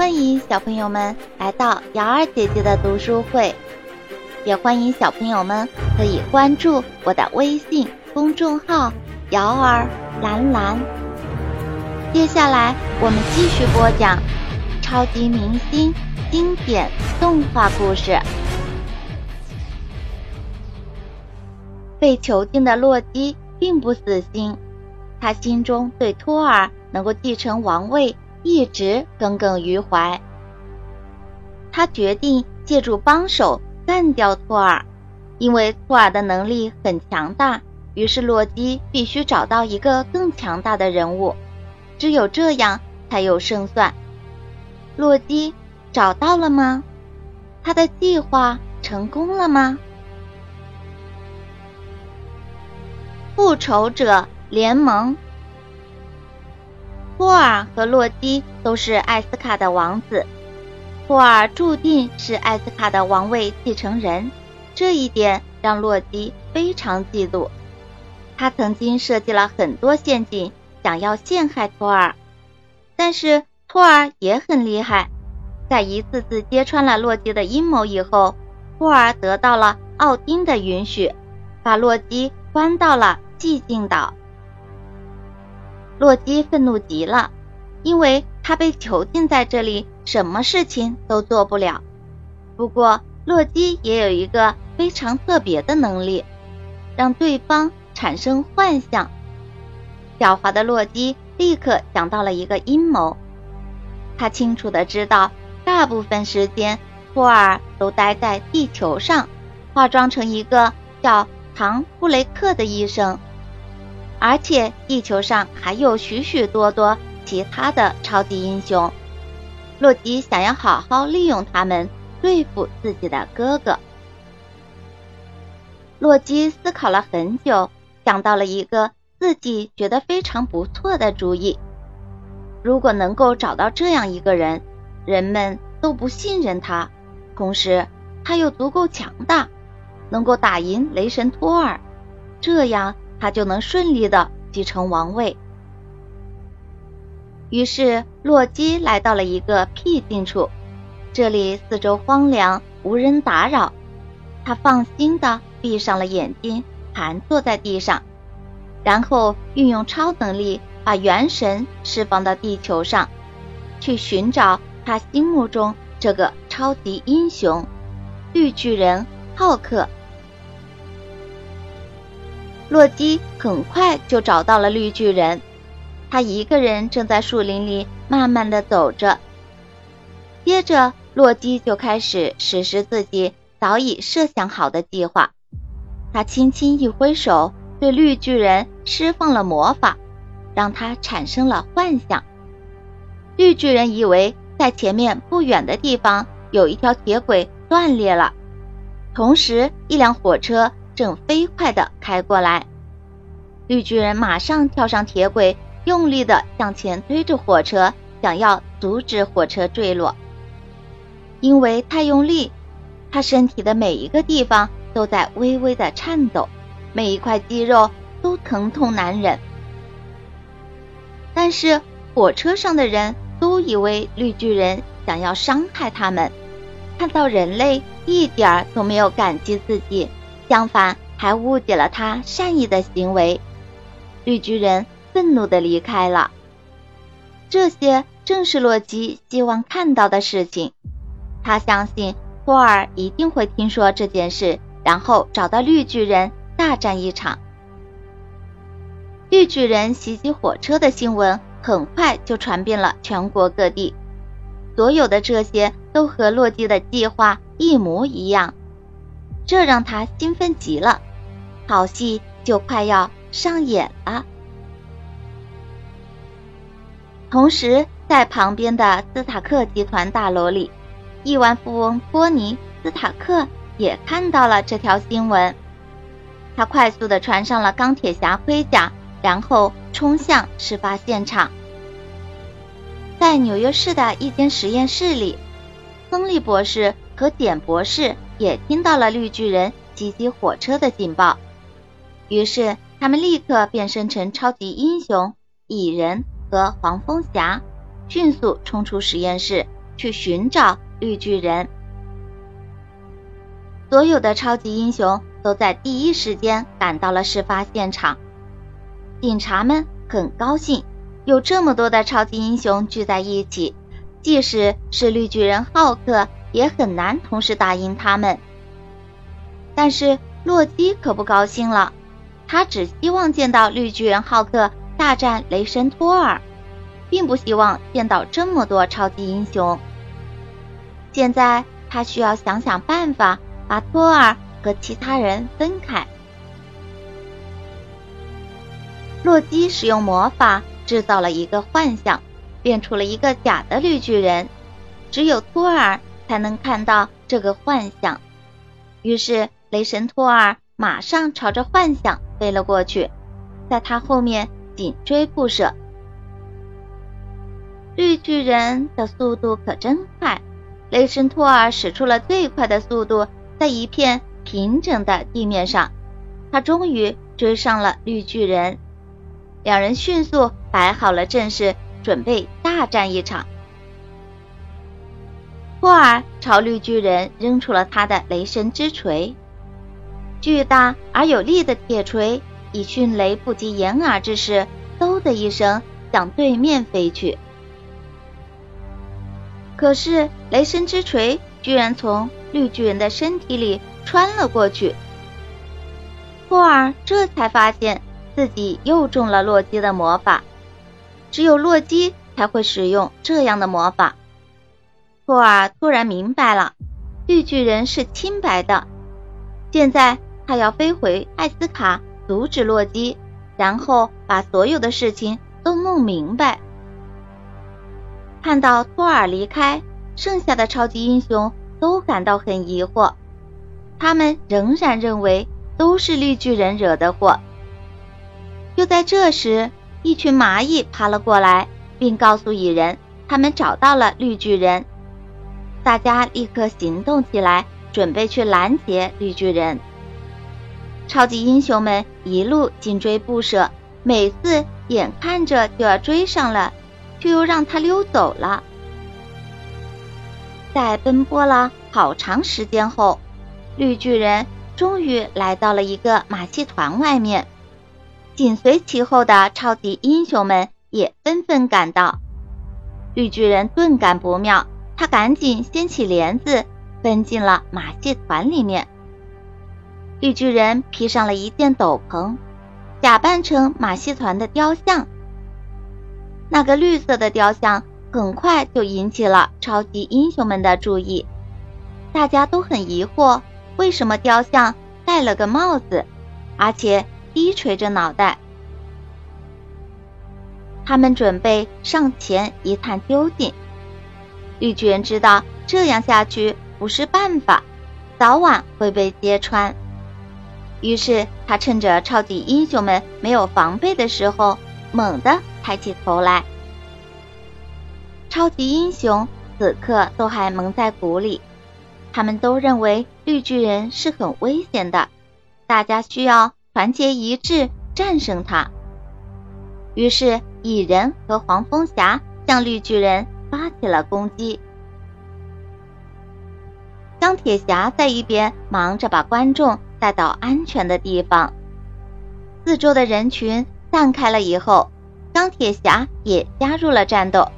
欢迎小朋友们来到瑶儿姐姐的读书会，也欢迎小朋友们可以关注我的微信公众号“瑶儿蓝蓝”。接下来我们继续播讲超级明星经典动画故事。被囚禁的洛基并不死心，他心中对托尔能够继承王位。一直耿耿于怀，他决定借助帮手干掉托尔，因为托尔的能力很强大。于是洛基必须找到一个更强大的人物，只有这样才有胜算。洛基找到了吗？他的计划成功了吗？复仇者联盟。托尔和洛基都是艾斯卡的王子，托尔注定是艾斯卡的王位继承人，这一点让洛基非常嫉妒。他曾经设计了很多陷阱，想要陷害托尔，但是托尔也很厉害，在一次次揭穿了洛基的阴谋以后，托尔得到了奥丁的允许，把洛基关到了寂静岛。洛基愤怒极了，因为他被囚禁在这里，什么事情都做不了。不过，洛基也有一个非常特别的能力，让对方产生幻想。狡猾的洛基立刻想到了一个阴谋。他清楚的知道，大部分时间托尔都待在地球上，化妆成一个叫唐布雷克的医生。而且地球上还有许许多多其他的超级英雄，洛基想要好好利用他们对付自己的哥哥。洛基思考了很久，想到了一个自己觉得非常不错的主意。如果能够找到这样一个人，人们都不信任他，同时他又足够强大，能够打赢雷神托尔，这样。他就能顺利的继承王位。于是洛基来到了一个僻静处，这里四周荒凉，无人打扰。他放心的闭上了眼睛，盘坐在地上，然后运用超能力把元神释放到地球上，去寻找他心目中这个超级英雄——绿巨人浩克。洛基很快就找到了绿巨人，他一个人正在树林里慢慢的走着。接着，洛基就开始实施自己早已设想好的计划。他轻轻一挥手，对绿巨人释放了魔法，让他产生了幻想。绿巨人以为在前面不远的地方有一条铁轨断裂了，同时一辆火车。正飞快地开过来，绿巨人马上跳上铁轨，用力地向前推着火车，想要阻止火车坠落。因为太用力，他身体的每一个地方都在微微的颤抖，每一块肌肉都疼痛难忍。但是火车上的人都以为绿巨人想要伤害他们，看到人类一点都没有感激自己。相反，还误解了他善意的行为。绿巨人愤怒的离开了。这些正是洛基希望看到的事情。他相信托尔一定会听说这件事，然后找到绿巨人大战一场。绿巨人袭击火车的新闻很快就传遍了全国各地。所有的这些都和洛基的计划一模一样。这让他兴奋极了，好戏就快要上演了。同时，在旁边的斯塔克集团大楼里，亿万富翁托尼·斯塔克也看到了这条新闻。他快速的穿上了钢铁侠盔甲，然后冲向事发现场。在纽约市的一间实验室里，亨利博士和简博士。也听到了绿巨人袭击火车的警报，于是他们立刻变身成超级英雄蚁人和黄蜂侠，迅速冲出实验室，去寻找绿巨人。所有的超级英雄都在第一时间赶到了事发现场。警察们很高兴，有这么多的超级英雄聚在一起，即使是绿巨人浩克，也很难同时打赢他们。但是洛基可不高兴了，他只希望见到绿巨人浩克大战雷神托尔，并不希望见到这么多超级英雄。现在他需要想想办法，把托尔和其他人分开。洛基使用魔法制造了一个幻象，变出了一个假的绿巨人，只有托尔才能看到这个幻象。于是雷神托尔马上朝着幻象飞了过去，在他后面紧追不舍。绿巨人的速度可真快，雷神托尔使出了最快的速度，在一片平整的地面上，他终于追上了绿巨人。两人迅速摆好了阵势，准备大战一场。托尔朝绿巨人扔出了他的雷神之锤，巨大而有力的铁锤以迅雷不及掩耳之势，嗖的一声向对面飞去。可是雷神之锤居然从绿巨人的身体里穿了过去，托尔这才发现。自己又中了洛基的魔法，只有洛基才会使用这样的魔法。托尔突然明白了，绿巨人是清白的。现在他要飞回艾斯卡阻止洛基，然后把所有的事情都弄明白。看到托尔离开，剩下的超级英雄都感到很疑惑，他们仍然认为都是绿巨人惹的祸。就在这时，一群蚂蚁爬了过来，并告诉蚁人，他们找到了绿巨人。大家立刻行动起来，准备去拦截绿巨人。超级英雄们一路紧追不舍，每次眼看着就要追上了，却又让他溜走了。在奔波了好长时间后，绿巨人终于来到了一个马戏团外面。紧随其后的超级英雄们也纷纷赶到，绿巨人顿感不妙，他赶紧掀起帘子，奔进了马戏团里面。绿巨人披上了一件斗篷，假扮成马戏团的雕像。那个绿色的雕像很快就引起了超级英雄们的注意，大家都很疑惑，为什么雕像戴了个帽子，而且。低垂着脑袋，他们准备上前一探究竟。绿巨人知道这样下去不是办法，早晚会被揭穿。于是他趁着超级英雄们没有防备的时候，猛地抬起头来。超级英雄此刻都还蒙在鼓里，他们都认为绿巨人是很危险的，大家需要。团结一致，战胜他。于是，蚁人和黄蜂侠向绿巨人发起了攻击。钢铁侠在一边忙着把观众带到安全的地方。四周的人群散开了以后，钢铁侠也加入了战斗。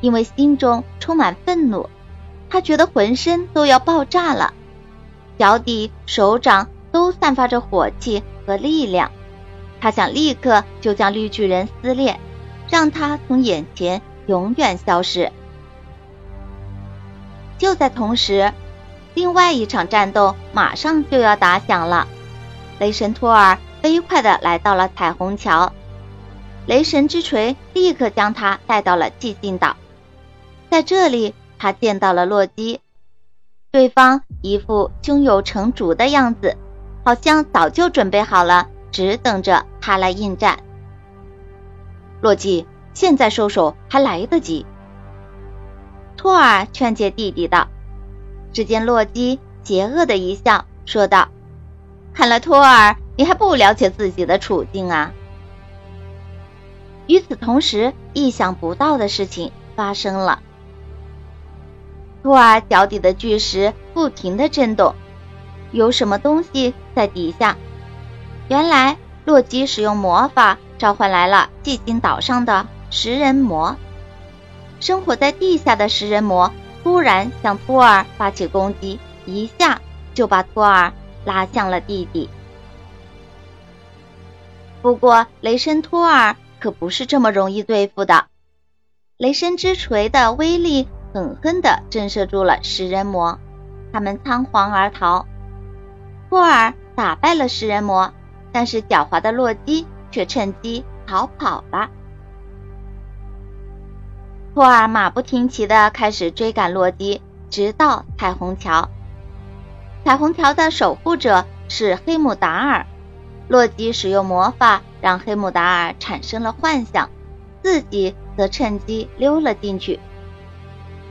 因为心中充满愤怒，他觉得浑身都要爆炸了，脚底、手掌。都散发着火气和力量，他想立刻就将绿巨人撕裂，让他从眼前永远消失。就在同时，另外一场战斗马上就要打响了。雷神托尔飞快的来到了彩虹桥，雷神之锤立刻将他带到了寂静岛。在这里，他见到了洛基，对方一副胸有成竹的样子。好像早就准备好了，只等着他来应战。洛基，现在收手还来得及。托尔劝诫弟弟道。只见洛基邪恶的一笑，说道：“看来托尔，你还不了解自己的处境啊。”与此同时，意想不到的事情发生了。托尔脚底的巨石不停地震动，有什么东西在底下？原来洛基使用魔法召唤来了寂静岛上的食人魔。生活在地下的食人魔突然向托尔发起攻击，一下就把托尔拉向了地底。不过雷神托尔可不是这么容易对付的，雷神之锤的威力狠狠地震慑住了食人魔，他们仓皇而逃。托尔打败了食人魔，但是狡猾的洛基却趁机逃跑了。托尔马不停蹄地开始追赶洛基，直到彩虹桥。彩虹桥的守护者是黑姆达尔。洛基使用魔法让黑姆达尔产生了幻想，自己则趁机溜了进去。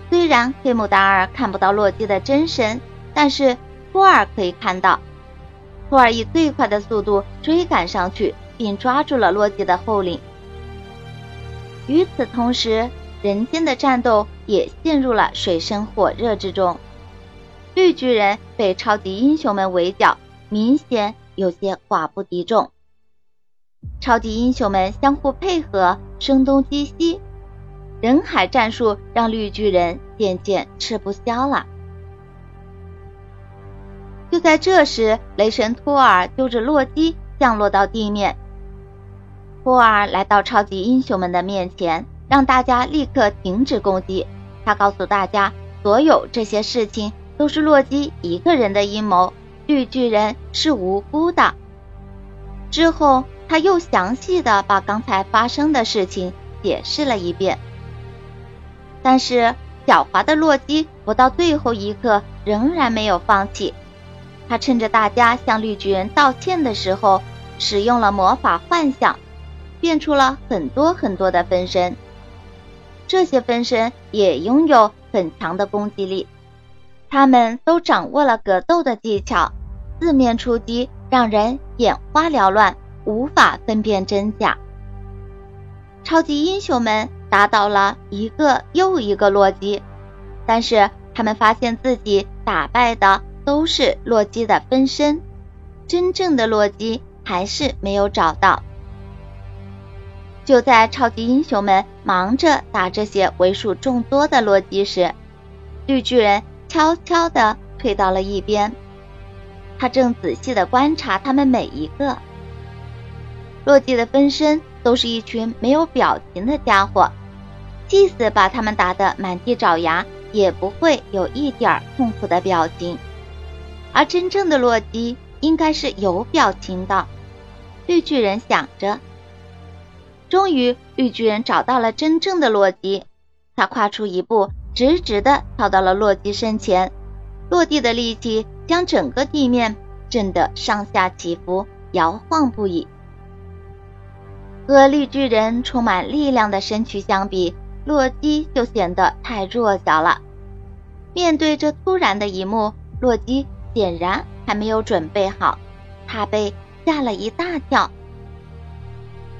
虽然黑姆达尔看不到洛基的真身，但是托尔可以看到。托尔以最快的速度追赶上去，并抓住了洛基的后领。与此同时，人间的战斗也陷入了水深火热之中。绿巨人被超级英雄们围剿，明显。有些寡不敌众，超级英雄们相互配合，声东击西，人海战术让绿巨人渐渐吃不消了。就在这时，雷神托尔揪着洛基降落到地面。托尔来到超级英雄们的面前，让大家立刻停止攻击。他告诉大家，所有这些事情都是洛基一个人的阴谋。绿巨人是无辜的。之后，他又详细的把刚才发生的事情解释了一遍。但是，狡猾的洛基不到最后一刻仍然没有放弃。他趁着大家向绿巨人道歉的时候，使用了魔法幻象，变出了很多很多的分身。这些分身也拥有很强的攻击力。他们都掌握了格斗的技巧，四面出击，让人眼花缭乱，无法分辨真假。超级英雄们打倒了一个又一个洛基，但是他们发现自己打败的都是洛基的分身，真正的洛基还是没有找到。就在超级英雄们忙着打这些为数众多的洛基时，绿巨人。悄悄地退到了一边，他正仔细地观察他们每一个。洛基的分身都是一群没有表情的家伙，即使把他们打得满地找牙，也不会有一点痛苦的表情。而真正的洛基应该是有表情的。绿巨人想着。终于，绿巨人找到了真正的洛基，他跨出一步。直直的跳到了洛基身前，落地的力气将整个地面震得上下起伏，摇晃不已。和绿巨人充满力量的身躯相比，洛基就显得太弱小了。面对这突然的一幕，洛基显然还没有准备好，他被吓了一大跳。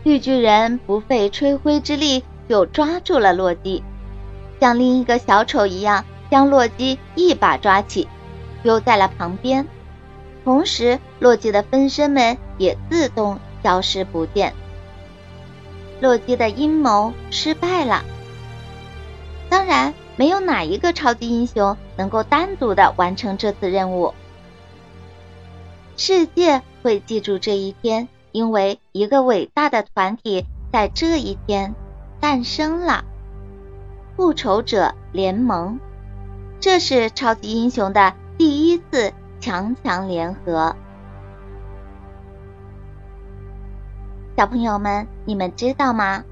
绿巨人不费吹灰之力就抓住了洛基。像另一个小丑一样，将洛基一把抓起，丢在了旁边。同时，洛基的分身们也自动消失不见。洛基的阴谋失败了。当然，没有哪一个超级英雄能够单独的完成这次任务。世界会记住这一天，因为一个伟大的团体在这一天诞生了。复仇者联盟，这是超级英雄的第一次强强联合。小朋友们，你们知道吗？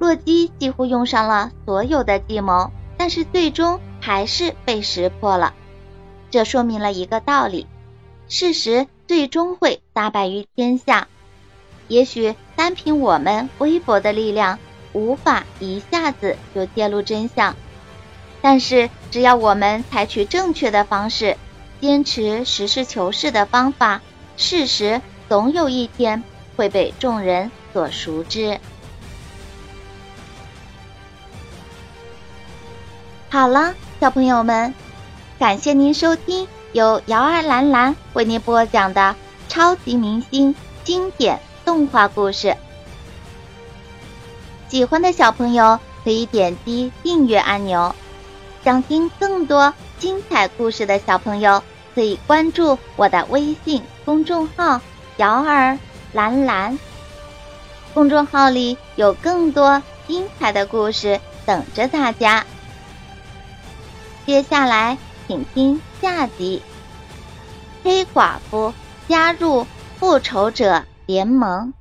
洛基几乎用上了所有的计谋，但是最终还是被识破了。这说明了一个道理：事实最终会大白于天下。也许单凭我们微薄的力量。无法一下子就揭露真相，但是只要我们采取正确的方式，坚持实事求是的方法，事实总有一天会被众人所熟知。好了，小朋友们，感谢您收听由瑶儿兰兰为您播讲的超级明星经典动画故事。喜欢的小朋友可以点击订阅按钮，想听更多精彩故事的小朋友可以关注我的微信公众号“瑶儿兰兰”。公众号里有更多精彩的故事等着大家。接下来，请听下集：黑寡妇加入复仇者联盟。